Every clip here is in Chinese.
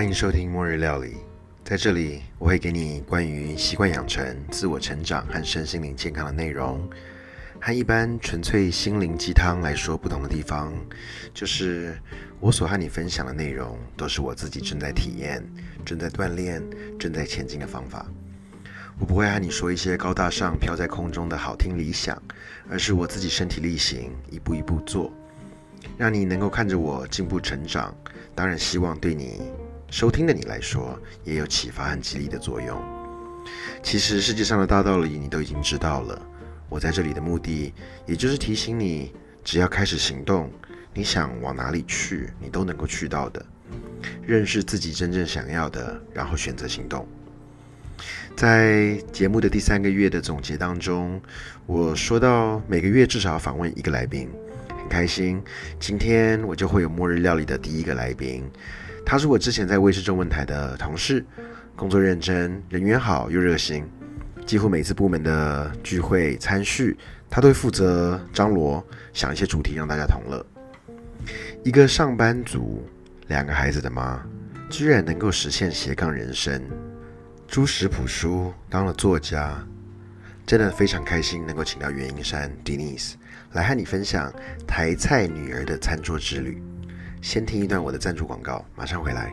欢迎收听末日料理，在这里我会给你关于习惯养成、自我成长和身心灵健康的内容。和一般纯粹心灵鸡汤来说不同的地方，就是我所和你分享的内容都是我自己正在体验、正在锻炼、正在前进的方法。我不会和你说一些高大上、飘在空中的好听理想，而是我自己身体力行，一步一步做，让你能够看着我进步成长。当然，希望对你收听的你来说也有启发和激励的作用。其实世界上的大道理你都已经知道了。我在这里的目的，也就是提醒你，只要开始行动，你想往哪里去，你都能够去到的。认识自己真正想要的，然后选择行动。在节目的第三个月的总结当中，我说到每个月至少访问一个来宾，很开心。今天我就会有末日料理的第一个来宾，他是我之前在卫视中文台的同事，工作认真，人缘好又热心。几乎每次部门的聚会参叙，他都会负责张罗想一些主题让大家同乐。一个上班族，两个孩子的妈，居然能够实现斜杠人生。朱食谱书当了作家，真的非常开心能够请到袁英山 Denise 来和你分享台菜女儿的餐桌之旅。先听一段我的赞助广告，马上回来。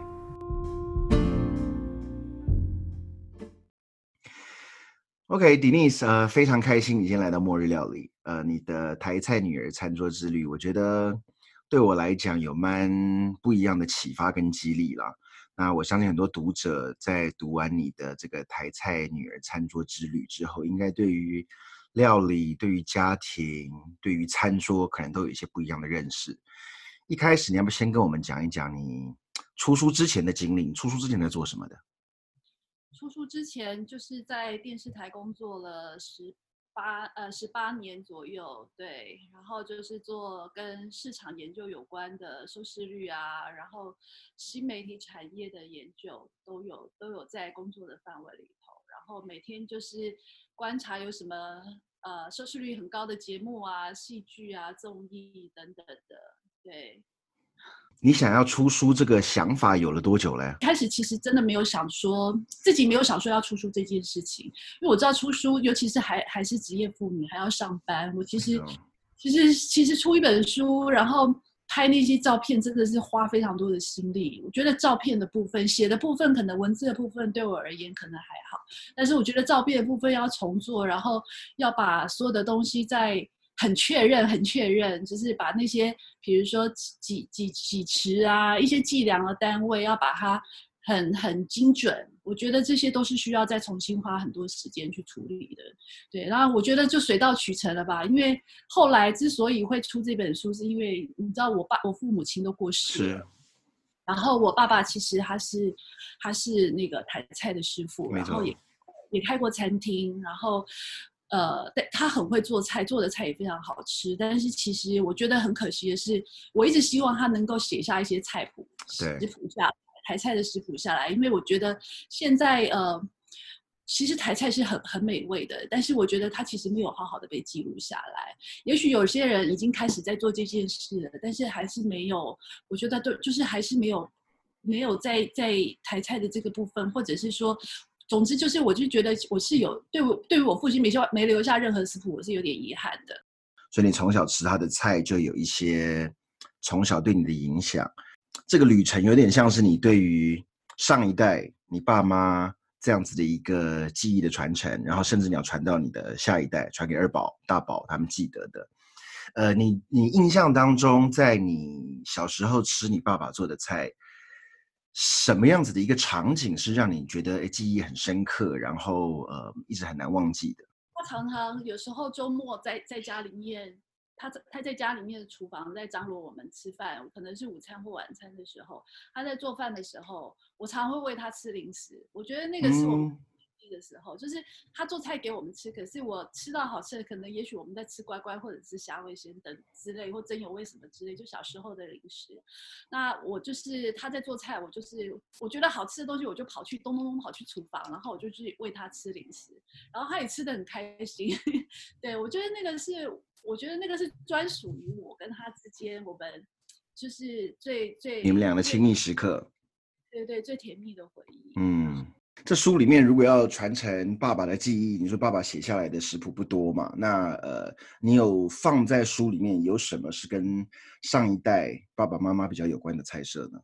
OK，Denise，呃，非常开心你今天来到末日料理，呃，你的台菜女儿餐桌之旅，我觉得对我来讲有蛮不一样的启发跟激励啦。那我相信很多读者在读完你的这个台菜女儿餐桌之旅之后，应该对于料理、对于家庭、对于餐桌，可能都有一些不一样的认识。一开始，你要不先跟我们讲一讲你出书之前的经历？出书之前在做什么的？出书之前就是在电视台工作了十八呃十八年左右，对，然后就是做跟市场研究有关的收视率啊，然后新媒体产业的研究都有都有在工作的范围里头，然后每天就是观察有什么呃收视率很高的节目啊、戏剧啊、综艺等等的，对。你想要出书这个想法有了多久了？开始其实真的没有想说自己没有想说要出书这件事情，因为我知道出书，尤其是还还是职业妇女，还要上班。我其实其实其实出一本书，然后拍那些照片，真的是花非常多的心力。我觉得照片的部分、写的部分，可能文字的部分对我而言可能还好，但是我觉得照片的部分要重做，然后要把所有的东西在。很确认，很确认，就是把那些，比如说几几几池啊，一些计量的单位，要把它很很精准。我觉得这些都是需要再重新花很多时间去处理的。对，然后我觉得就水到渠成了吧。因为后来之所以会出这本书，是因为你知道，我爸我父母亲都过世了，然后我爸爸其实他是他是那个台菜的师傅，然后也也开过餐厅，然后。呃，但他很会做菜，做的菜也非常好吃。但是其实我觉得很可惜的是，我一直希望他能够写下一些菜谱，食谱下台菜的食谱下来，因为我觉得现在呃，其实台菜是很很美味的，但是我觉得他其实没有好好的被记录下来。也许有些人已经开始在做这件事了，但是还是没有，我觉得都就是还是没有没有在在台菜的这个部分，或者是说。总之就是，我就觉得我是有对我对于我父亲没留没留下任何食谱，我是有点遗憾的。所以你从小吃他的菜，就有一些从小对你的影响。这个旅程有点像是你对于上一代你爸妈这样子的一个记忆的传承，然后甚至你要传到你的下一代，传给二宝、大宝他们记得的。呃，你你印象当中，在你小时候吃你爸爸做的菜。什么样子的一个场景是让你觉得诶记忆很深刻，然后呃一直很难忘记的？他常常有时候周末在在家里面，他在他在家里面的厨房在张罗我们吃饭，可能是午餐或晚餐的时候，他在做饭的时候，我常会喂他吃零食。我觉得那个是我们。的时候，就是他做菜给我们吃，可是我吃到好吃的，可能也许我们在吃乖乖或者是虾味鲜等之类，或真有味什么之类，就小时候的零食。那我就是他在做菜，我就是我觉得好吃的东西，我就跑去咚咚咚跑去厨房，然后我就去喂他吃零食，然后他也吃的很开心。对我觉得那个是，我觉得那个是专属于我跟他之间，我们就是最最你们俩的亲密时刻。对对，最甜蜜的回忆。嗯，这书里面如果要传承爸爸的记忆，你说爸爸写下来的食谱不多嘛？那呃，你有放在书里面有什么是跟上一代爸爸妈妈比较有关的菜色呢？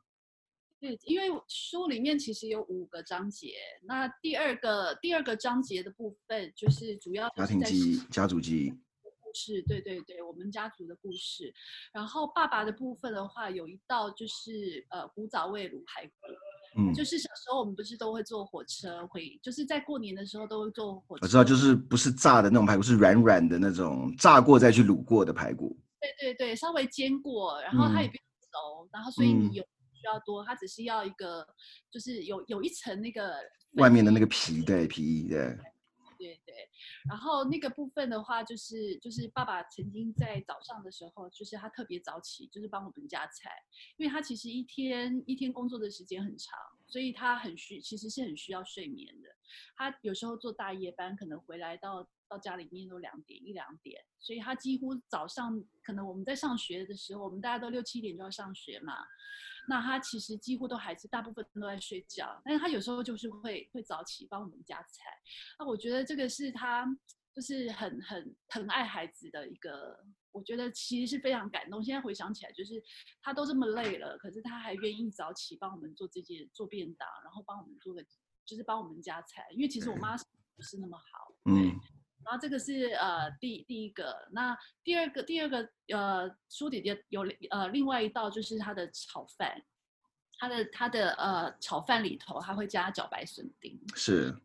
对，因为书里面其实有五个章节，那第二个第二个章节的部分就是主要家庭记忆、家族记忆故事。对对对，我们家族的故事。然后爸爸的部分的话，有一道就是呃古早味卤排骨。嗯，就是小时候我们不是都会坐火车回，就是在过年的时候都会坐火车。我知道，就是不是炸的那种排骨，是软软的那种炸过再去卤过的排骨。对对对，稍微煎过，然后它也不用熟，然后所以你有。需要多，它只是要一个，就是有有一层那个外面的那个皮，对皮，对，对对。然后那个部分的话，就是就是爸爸曾经在早上的时候，就是他特别早起，就是帮我们夹菜，因为他其实一天一天工作的时间很长，所以他很需其实是很需要睡眠的。他有时候做大夜班，可能回来到到家里面都两点一两点，所以他几乎早上可能我们在上学的时候，我们大家都六七点就要上学嘛。那他其实几乎都还是大部分都在睡觉，但是他有时候就是会会早起帮我们夹菜。那我觉得这个是他就是很很疼爱孩子的一个，我觉得其实是非常感动。现在回想起来，就是他都这么累了，可是他还愿意早起帮我们做这件做便当，然后帮我们做个就是帮我们夹菜。因为其实我妈不是那么好，嗯。然后这个是呃第第一个，那第二个第二个呃书里的有呃另外一道就是它的炒饭，它的它的呃炒饭里头它会加茭白笋丁，是，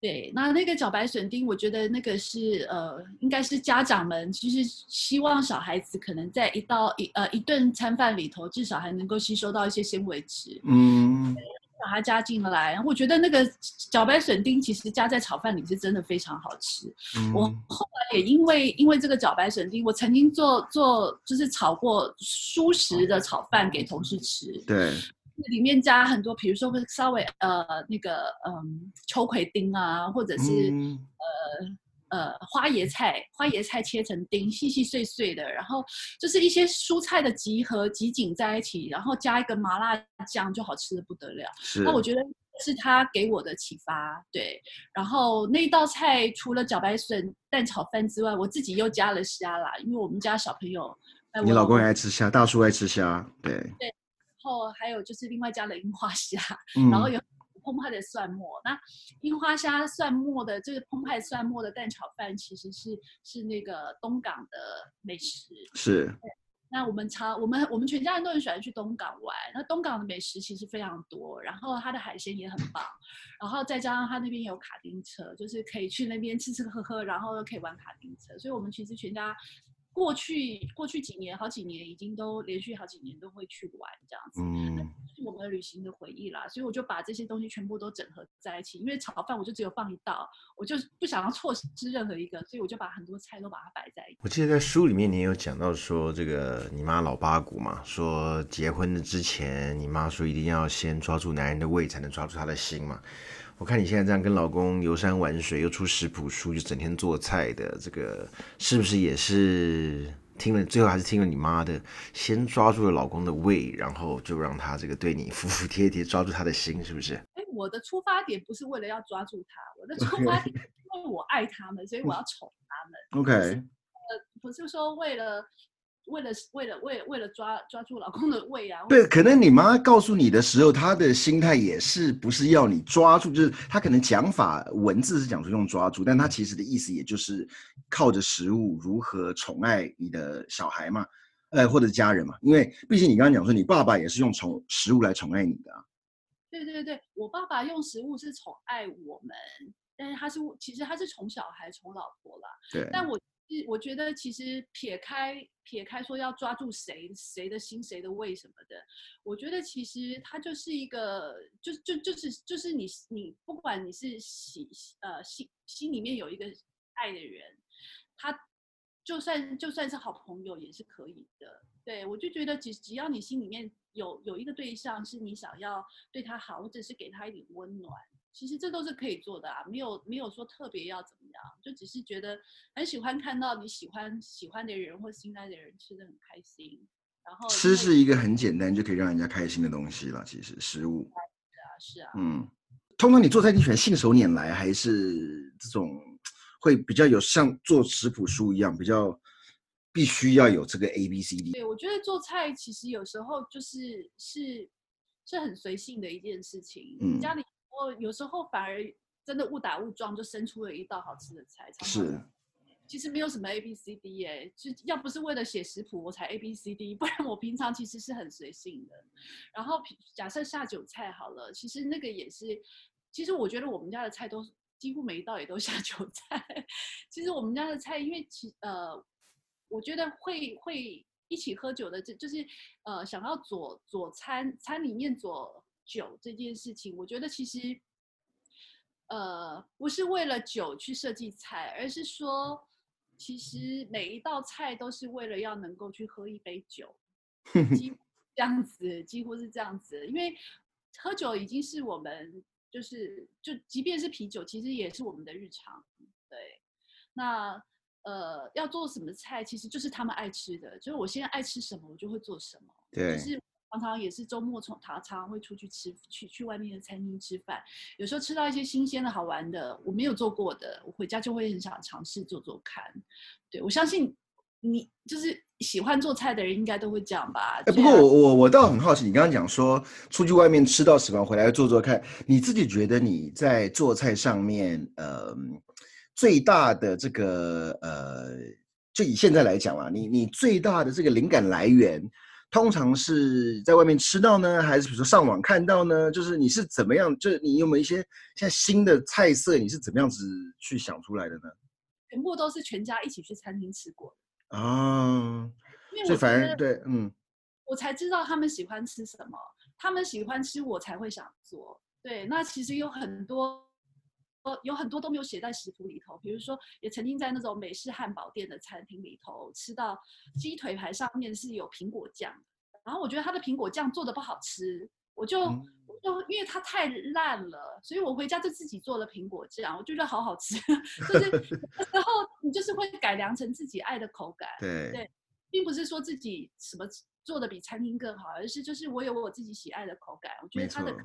对，那那个茭白笋丁，我觉得那个是呃应该是家长们就是希望小孩子可能在一道一呃一顿餐饭里头至少还能够吸收到一些纤维质，嗯。把它加进来，我觉得那个茭白笋丁其实加在炒饭里是真的非常好吃。我后来也因为因为这个茭白笋丁，我曾经做做就是炒过蔬食的炒饭给同事吃。对，里面加很多，比如说稍微呃那个嗯秋葵丁啊，或者是呃。呃，花椰菜，花椰菜切成丁，细细碎碎的，然后就是一些蔬菜的集合集锦在一起，然后加一个麻辣酱，就好吃的不得了。那我觉得是他给我的启发，对。然后那道菜除了茭白笋蛋炒饭之外，我自己又加了虾啦，因为我们家小朋友，你老公也爱吃虾，大叔爱吃虾，对。对。然后还有就是另外加了樱花虾，然后有。澎湃的蒜末，那樱花虾蒜末的这个澎湃蒜末的蛋炒饭，其实是是那个东港的美食。是。那我们常我们我们全家人都很喜欢去东港玩。那东港的美食其实非常多，然后它的海鲜也很棒，然后再加上它那边有卡丁车，就是可以去那边吃吃喝喝，然后又可以玩卡丁车。所以我们其实全家。过去过去几年，好几年已经都连续好几年都会去玩这样子，嗯，是我们旅行的回忆啦。所以我就把这些东西全部都整合在一起。因为炒饭我就只有放一道，我就不想要错失任何一个，所以我就把很多菜都把它摆在一起。我记得在书里面你有讲到说，这个你妈老八股嘛，说结婚的之前，你妈说一定要先抓住男人的胃，才能抓住他的心嘛。我看你现在这样跟老公游山玩水，又出食谱书，就整天做菜的，这个是不是也是听了最后还是听了你妈的，先抓住了老公的胃，然后就让他这个对你服服帖帖，抓住他的心，是不是？哎，我的出发点不是为了要抓住他，我的出发点因为我爱他们，所以我要 宠他们。OK，呃，不是说为了。为了为了为为了抓抓住老公的胃啊！对，可能你妈告诉你的时候，她的心态也是不是要你抓住，就是她可能讲法文字是讲出用抓住，但她其实的意思也就是靠着食物如何宠爱你的小孩嘛，呃，或者家人嘛。因为毕竟你刚刚讲说，你爸爸也是用宠食物来宠爱你的啊。对对对，我爸爸用食物是宠爱我们，但是他是其实他是宠小孩、宠老婆啦。对，但我。我觉得其实撇开撇开说要抓住谁谁的心谁的胃什么的，我觉得其实他就是一个，就就就是就是你你不管你是喜呃心心里面有一个爱的人，他就算就算是好朋友也是可以的。对我就觉得只只要你心里面有有一个对象是你想要对他好，或者是给他一点温暖。其实这都是可以做的啊，没有没有说特别要怎么样，就只是觉得很喜欢看到你喜欢喜欢的人或心爱的人吃的很开心。然后吃是一个很简单就可以让人家开心的东西了，其实食物。是啊。是啊嗯，通常你做菜你喜欢信手拈来，还是这种会比较有像做食谱书一样，比较必须要有这个 A B C D？对，我觉得做菜其实有时候就是是是很随性的一件事情。嗯家里我有时候反而真的误打误撞就生出了一道好吃的菜。是，其实没有什么 A B C D 耶，就要不是为了写食谱我才 A B C D，不然我平常其实是很随性的。然后假设下酒菜好了，其实那个也是，其实我觉得我们家的菜都几乎每一道也都下酒菜。其实我们家的菜，因为其呃，我觉得会会一起喝酒的，这就是呃想要佐佐餐餐里面佐酒这件事情，我觉得其实。呃，不是为了酒去设计菜，而是说，其实每一道菜都是为了要能够去喝一杯酒，几乎这样子，几乎是这样子。因为喝酒已经是我们就是就即便是啤酒，其实也是我们的日常。对，那呃要做什么菜，其实就是他们爱吃的，就是我现在爱吃什么，我就会做什么。对就是常常也是周末从常常会出去吃，去去外面的餐厅吃饭。有时候吃到一些新鲜的好玩的，我没有做过的，我回家就会很想尝试做做看。对我相信你就是喜欢做菜的人，应该都会这样吧？哎，不过我我我倒很好奇，你刚刚讲说出去外面吃到喜欢，回来做做看，你自己觉得你在做菜上面，呃，最大的这个呃，就以现在来讲啦，你你最大的这个灵感来源，通常是在外面吃到呢，还是比如说上网看到呢？就是你是怎么样，就是你有没有一些现在新的菜色，你是怎么样子去想出来的呢？全部都是全家一起去餐厅吃过的，啊，所以反而对，嗯，我才知道他们喜欢吃什么，他们喜欢吃，我才会想做。对，那其实有很多，呃，有很多都没有写在食谱里头。比如说，也曾经在那种美式汉堡店的餐厅里头吃到鸡腿排上面是有苹果酱，然后我觉得它的苹果酱做的不好吃，我就、就因为它太烂了，所以我回家就自己做了苹果酱，我就觉得好好吃。就是然后你就是会改良成自己爱的口感。对对并不是说自己什么做的比餐厅更好，而是就是我有我自己喜爱的口感。我觉得它的错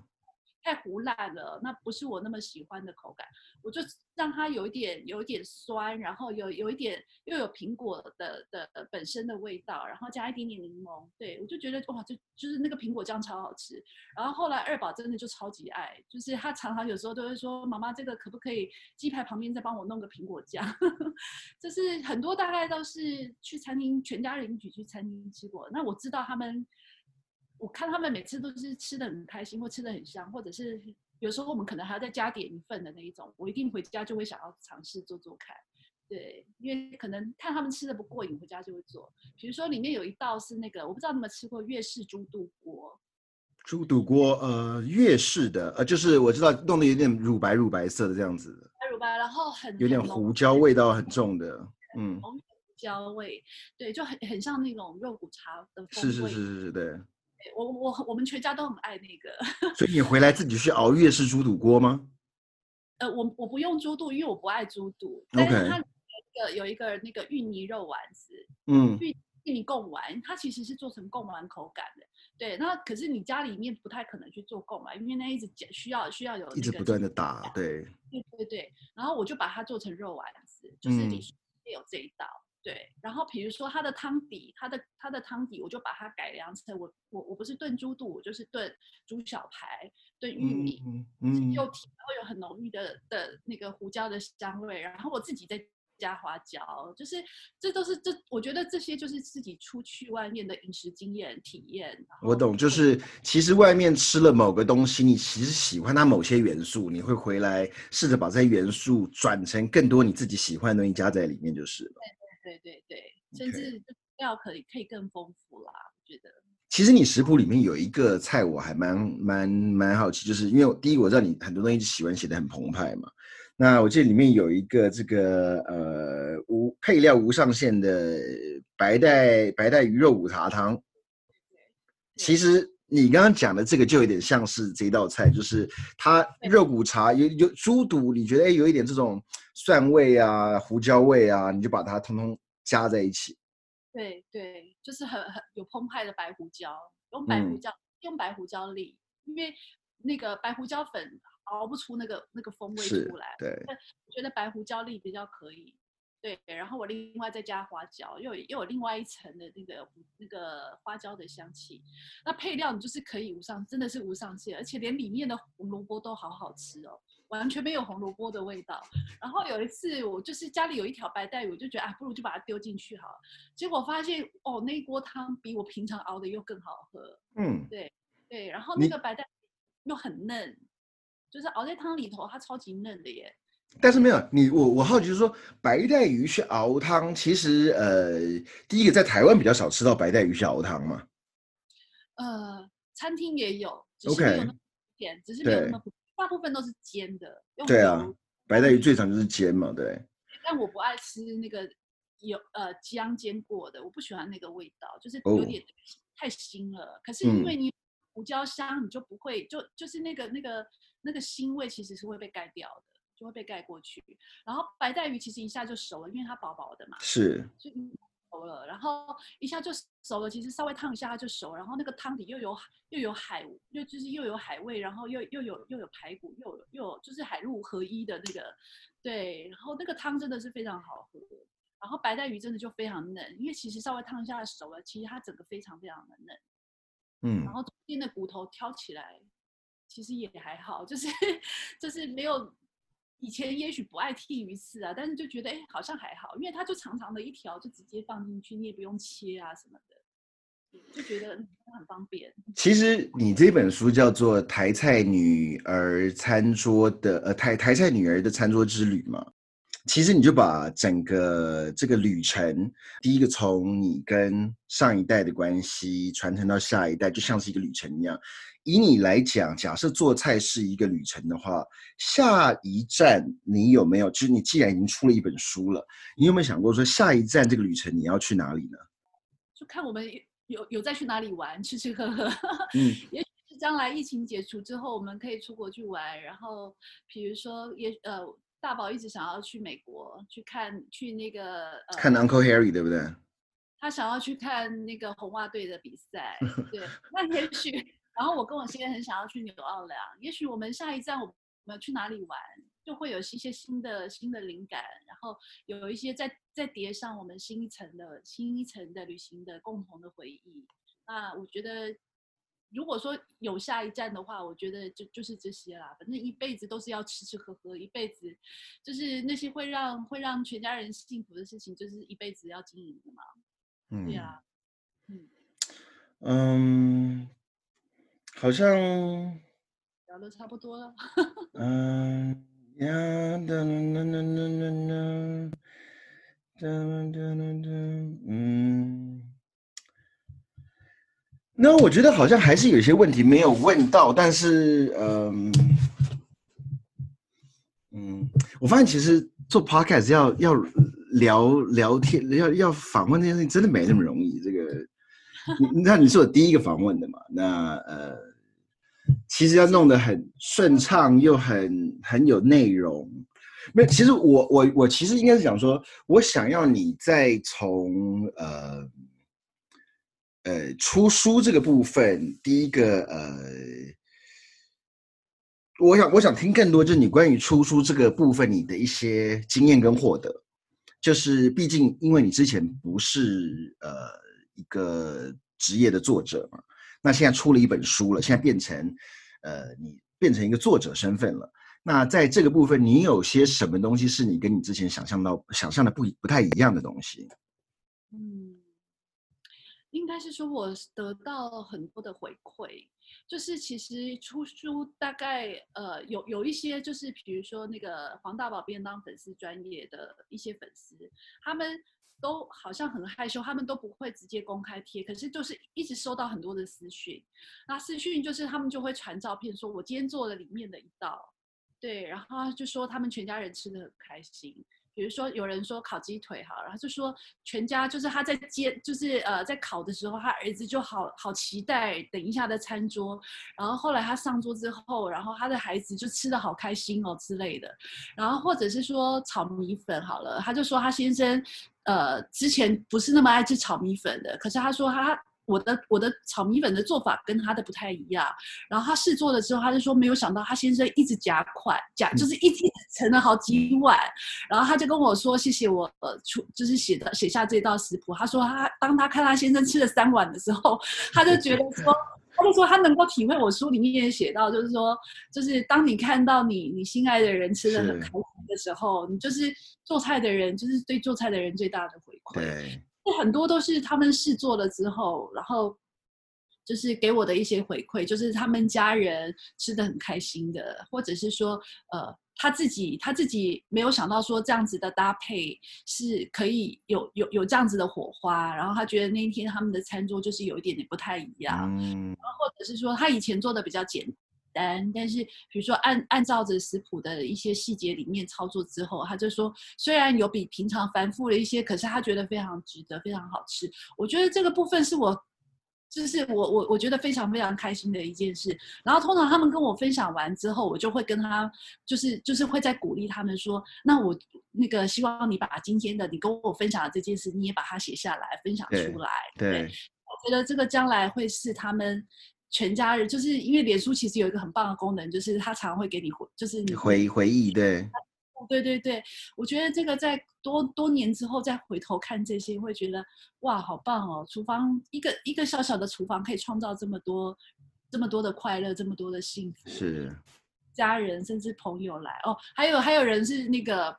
太糊烂了，那不是我那么喜欢的口感。我就让它有一点有一点酸，然后有有一点又有苹果的的本身的味道，然后加一点点柠檬。对我就觉得哇，就就是那个苹果酱超好吃。然后后来二宝真的就超级爱，就是他常常有时候都会说：“妈妈，这个可不可以鸡排旁边再帮我弄个苹果酱？” 就是很多大概都是去餐厅，全家人一起去餐厅吃过。那我知道他们，我看他们每次都是吃的很开心，或吃的很香，或者是有时候我们可能还要再加点一份的那一种，我一定回家就会想要尝试做做看。对，因为可能看他们吃的不过瘾，回家就会做。比如说里面有一道是那个，我不知道你们吃过粤式猪肚锅。猪肚锅，呃，粤式的，呃，就是我知道弄得有点乳白乳白色的这样子乳白，然后很有点胡椒味道很重的，嗯，胡椒味，对，就很很像那种肉骨茶的风是是。是是是，对。对我我我们全家都很爱那个。所以你回来自己去熬粤式猪肚锅吗？呃，我我不用猪肚，因为我不爱猪肚，但是 OK 它有一个有一个那个芋泥肉丸子，嗯，芋芋泥贡丸，它其实是做成贡丸口感的。对，那可是你家里面不太可能去做贡丸，因为那一直减需要需要有那个一直不断的打，对，对对对，然后我就把它做成肉丸子，就是嗯里面有这一道。对，然后比如说它的汤底，它的它的汤底，我就把它改良成我我我不是炖猪肚，我就是炖猪小排、炖玉米，嗯嗯又甜，然后有很浓郁的的那个胡椒的香味，然后我自己再加花椒，就是这都是这，我觉得这些就是自己出去外面的饮食经验体验。我懂，就是其实外面吃了某个东西，你其实喜欢它某些元素，你会回来试着把这些元素转成更多你自己喜欢的东西加在里面就是了。对对对对，甚至料可以可以更丰富啦，我觉得。其实你食谱里面有一个菜，我还蛮蛮蛮好奇，就是因为我第一我知道你很多东西喜欢写的很澎湃嘛。那我记得里面有一个这个呃无配料无上限的白带白带鱼肉五茶汤。其实你刚刚讲的这个就有点像是这一道菜，就是它肉骨茶有有猪肚，你觉得哎有一点这种蒜味啊、胡椒味啊，你就把它通通加在一起。对对，就是很很有澎湃的白胡椒，用白胡嗯椒、用白胡椒粒，因为那个白胡椒粉熬不出那个那个风味出来。对，我觉得白胡椒粒比较可以。对，然后我另外再加花椒，又有又有另外一层的那个那个花椒的香气。那配料你就是可以无上，真的是无上限，而且连里面的红萝卜都好好吃哦，完全没有红萝卜的味道。然后有一次我就是家里有一条白带鱼，我就觉得啊，不如就把它丢进去好了。结果发现哦，那一锅汤比我平常熬的又更好喝。嗯，对对，然后那个白带又很嫩，就是熬在汤里头，它超级嫩的耶。但是没有你，我我好奇就是说，白带鱼去熬汤，其实呃，第一个在台湾比较少吃到白带鱼去熬汤嘛。呃，餐厅也有，只是没有那么甜，只是没有那么大部分都是煎的。对啊白带鱼最常就是煎嘛，对。但我不爱吃那个有呃姜煎过的，我不喜欢那个味道，就是哦有点太腥了。可是因嗯为你胡椒香，你就不会就就是那个那个那个腥味其实是会被盖掉的，就会被盖过去。然后白带鱼其实一下就熟了，因为它薄薄的嘛，是，就一熟了，然后一下就熟了。其实稍微烫一下它就熟，然后那个汤底又有又有海又就是又有海味，然后又又有又有排骨，又有又有就是海陆合一的那个对，然后那个汤真的是非常好喝。然后白带鱼真的就非常嫩，因为其实稍微烫一下熟了，其实它整个非常非常的嫩。嗯然后中间的骨头挑起来，其实也还好，就是 就是没有以前也许不爱剔鱼刺啊，但是就觉得哎好像还好，因为它就长长的一条，就直接放进去，你也不用切啊什么的，就觉得很方便。其实你这本书叫做《台菜女儿餐桌的呃台台菜女儿的餐桌之旅》嘛，其实你就把整个这个旅程，第一个从你跟上一代的关系传承到下一代，就像是一个旅程一样。以你来讲，假设做菜是一个旅程的话，下一站你有没有？就是你既然已经出了一本书了，你有没有想过说下一站这个旅程你要去哪里呢？就看我们有有再去哪里玩，吃吃喝喝。嗯，也许是将来疫情解除之后，我们可以出国去玩。然后，比如说，也呃，大宝一直想要去美国去看，去那个呃，看 Uncle Harry 对不对？他想要去看那个红袜队的比赛。对，那也许，然后我跟我先生很想要去纽奥良。也许我们下一站我们去哪里玩，就会有一些新的新的灵感，然后有一些再再叠上我们新一层的新一层的旅行的共同的回忆。那我觉得，如果说有下一站的话，我觉得就就是这些啦。反正一辈子都是要吃吃喝喝，一辈子就是那些会让会让全家人幸福的事情，就是一辈子要经营的嘛。嗯，对啊，嗯，嗯，好像，聊的差不多了。嗯呀，哒啦啦啦啦啦啦，哒啦哒哒，嗯，那我觉得好像还是有些问题没有问到，但是，嗯，嗯，我发现其实做 podcast 要要聊聊天，要要访问这件事情真的没那么容易。这个，那你是我第一个访问的嘛？那呃，其实要弄得很顺畅又很很有内容。没，其实我我我其实应该是想说，我想要你再从呃呃出书这个部分，第一个呃。我想，我想听更多，就是你关于出书这个部分，你的一些经验跟获得。就是，毕竟因为你之前不是呃一个职业的作者嘛，那现在出了一本书了，现在变成呃你变成一个作者身份了。那在这个部分，你有些什么东西是你跟你之前想象到想象的不不太一样的东西？嗯，应该是说我得到很多的回馈，就是其实出书大概呃有有一些就是比如说那个黄大宝便当粉丝专业的一些粉丝，他们都好像很害羞，他们都不会直接公开贴，可是就是一直收到很多的私讯，那私讯就是他们就会传照片，说我今天做了里面的一道，对，然后就说他们全家人吃的很开心。比如说有人说烤鸡腿好，然后就说全家就是他在煎，就是呃在烤的时候，他儿子就好好期待等一下的餐桌，然后后来他上桌之后，然后他的孩子就吃的好开心哦之类的，然后或者是说炒米粉好了，他就说他先生呃之前不是那么爱吃炒米粉的，可是他说他。我的我的炒米粉的做法跟他的不太一样。然后他试做了之后，他就说没有想到他先生一直夹块夹，就是一直盛了好几碗。然后他就跟我说谢谢我呃出就是写的写下这道食谱。他说他当他看他先生吃了三碗的时候，他就觉得说。他就说他能够体会我书里面也写到，就是说，就是当你看到你你心爱的人吃的很开心的时候，你就是做菜的人，就是对做菜的人最大的回馈。对，很多都是他们试做了之后，然后就是给我的一些回馈，就是他们家人吃的很开心的，或者是说，呃。他自己他自己没有想到说这样子的搭配是可以有有有这样子的火花，然后他觉得那一天他们的餐桌就是有一点点不太一样，嗯，然后或者是说他以前做的比较简单，但是比如说按按照着食谱的一些细节里面操作之后，他就说虽然有比平常繁复了一些，可是他觉得非常值得，非常好吃。我觉得这个部分是我。就是我我我觉得非常非常开心的一件事，然后通常他们跟我分享完之后，我就会跟他就是就是会在鼓励他们说，那我那个希望你把今天的你跟我分享的这件事，你也把它写下来分享出来。对，我觉得这个将来会是他们全家人，就是因为脸书其实有一个很棒的功能，就是它常会给你回，就是你回回忆，对。对对对，我觉得这个在多多年之后再回头看这些，会觉得哇，好棒哦！厨房一个一个小小的厨房，可以创造这么多这么多的快乐，这么多的幸福。是，家人甚至朋友来哦，还有还有人是那个，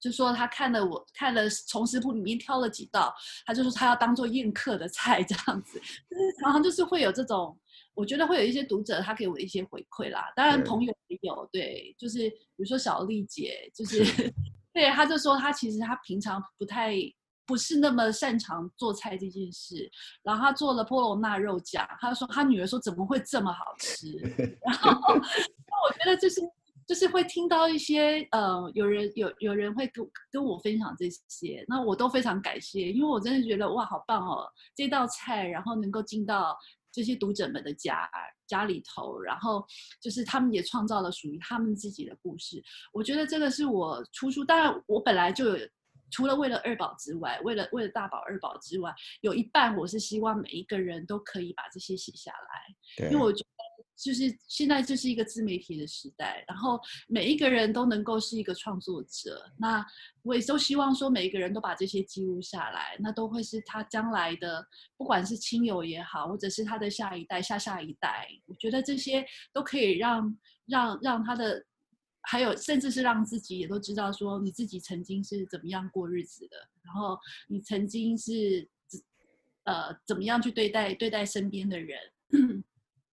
就说他看了我看了从食谱里面挑了几道，他就说他要当做宴客的菜这样子，就是常常就是会有这种。我觉得会有一些读者，他给我一些回馈啦。当然，朋友也有，对，就是比如说小丽姐，就是 对，他就说他其实他平常不太不是那么擅长做菜这件事。然后他做了波隆纳肉酱，他说他女儿说怎么会这么好吃？然后我觉得就是就是会听到一些呃，有人有有人会跟跟我分享这些，那我都非常感谢，因为我真的觉得哇，好棒哦，这道菜然后能够进到。这些读者们的家家里头，然后就是他们也创造了属于他们自己的故事。我觉得这个是我出书，当然我本来就有，除了为了二宝之外，为了为了大宝二宝之外，有一半我是希望每一个人都可以把这些写下来，因为我觉得。就是现在就是一个自媒体的时代，然后每一个人都能够是一个创作者。那我也都希望说，每一个人都把这些记录下来，那都会是他将来的，不管是亲友也好，或者是他的下一代、下下一代。我觉得这些都可以让让让他的，还有甚至是让自己也都知道说，你自己曾经是怎么样过日子的，然后你曾经是呃怎么样去对待对待身边的人。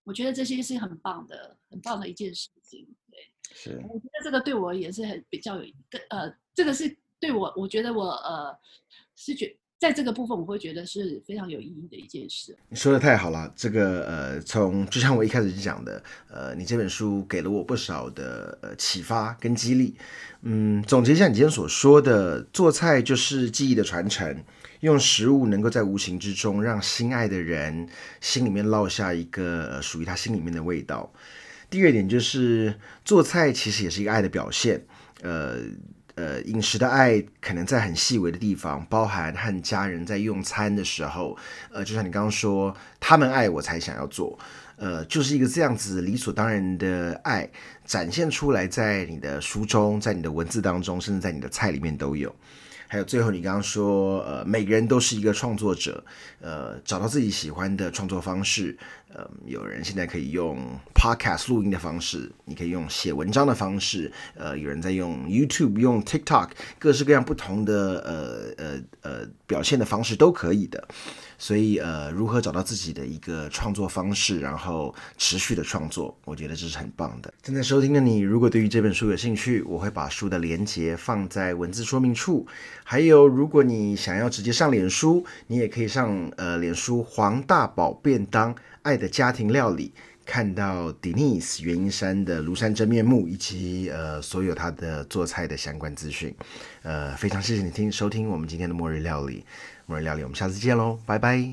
我觉得这些是很棒的，很棒的一件事情。对，是。我觉得这个对我也是很比较有一个呃，这个是对我，我觉得我呃是觉在这个部分我会觉得是非常有意义的一件事。你说的太好了，这个呃，从就像我一开始讲的，呃，你这本书给了我不少的呃启发跟激励。嗯，总结一下你今天所说的，做菜就是记忆的传承。用食物能够在无形之中让心爱的人心里面烙下一个属于他心里面的味道。第二点就是做菜其实也是一个爱的表现。呃呃，饮食的爱可能在很细微的地方，包含和家人在用餐的时候，呃，就像你刚刚说，他们爱我才想要做，呃，就是一个这样子理所当然的爱展现出来，在你的书中，在你的文字当中，甚至在你的菜里面都有。还有最后，你刚刚说，呃，每个人都是一个创作者，呃，找到自己喜欢的创作方式，呃，有人现在可以用 podcast 录音的方式，你可以用写文章的方式，呃，有人在用 YouTube、用 TikTok，各式各样不同的呃呃呃表现的方式都可以的。所以，呃，如何找到自己的一个创作方式，然后持续的创作，我觉得这是很棒的。正在收听的你，如果对于这本书有兴趣，我会把书的连接放在文字说明处。还有，如果你想要直接上脸书，你也可以上呃脸书黄大宝便当爱的家庭料理，看到 Denise 袁英山的庐山真面目，以及呃所有他的做菜的相关资讯。呃，非常谢谢你听收听我们今天的末日料理。末日料理，我们下次见喽，拜拜。